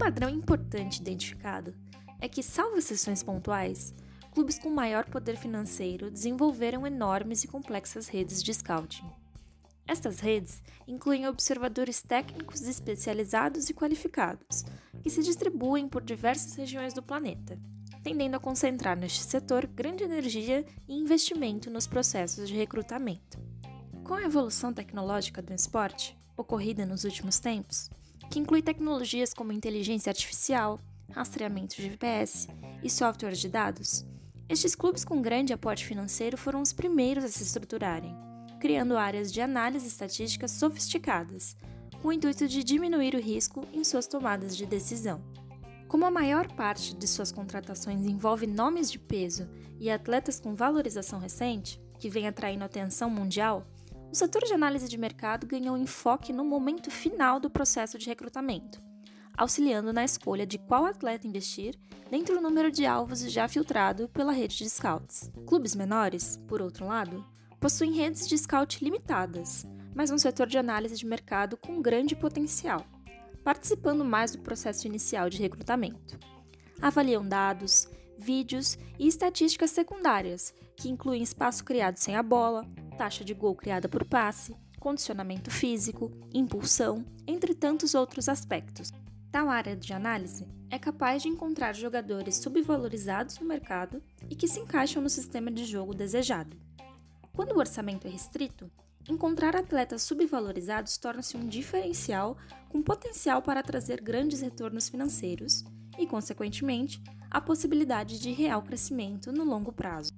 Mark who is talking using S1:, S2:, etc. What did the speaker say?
S1: padrão importante identificado é que, salvo exceções pontuais, clubes com maior poder financeiro desenvolveram enormes e complexas redes de scouting. Estas redes incluem observadores técnicos especializados e qualificados, que se distribuem por diversas regiões do planeta, tendendo a concentrar neste setor grande energia e investimento nos processos de recrutamento. Com a evolução tecnológica do esporte, ocorrida nos últimos tempos, que inclui tecnologias como inteligência artificial, rastreamento de GPS e softwares de dados, estes clubes com grande aporte financeiro foram os primeiros a se estruturarem, criando áreas de análise estatística sofisticadas, com o intuito de diminuir o risco em suas tomadas de decisão. Como a maior parte de suas contratações envolve nomes de peso e atletas com valorização recente, que vem atraindo atenção mundial, o setor de análise de mercado ganhou enfoque no momento final do processo de recrutamento, auxiliando na escolha de qual atleta investir dentro do número de alvos já filtrado pela rede de scouts. Clubes menores, por outro lado, possuem redes de scout limitadas, mas um setor de análise de mercado com grande potencial participando mais do processo inicial de recrutamento. Avaliam dados, vídeos e estatísticas secundárias, que incluem espaço criado sem a bola, taxa de gol criada por passe, condicionamento físico, impulsão, entre tantos outros aspectos. Tal área de análise é capaz de encontrar jogadores subvalorizados no mercado e que se encaixam no sistema de jogo desejado. Quando o orçamento é restrito, Encontrar atletas subvalorizados torna-se um diferencial com potencial para trazer grandes retornos financeiros e, consequentemente, a possibilidade de real crescimento no longo prazo.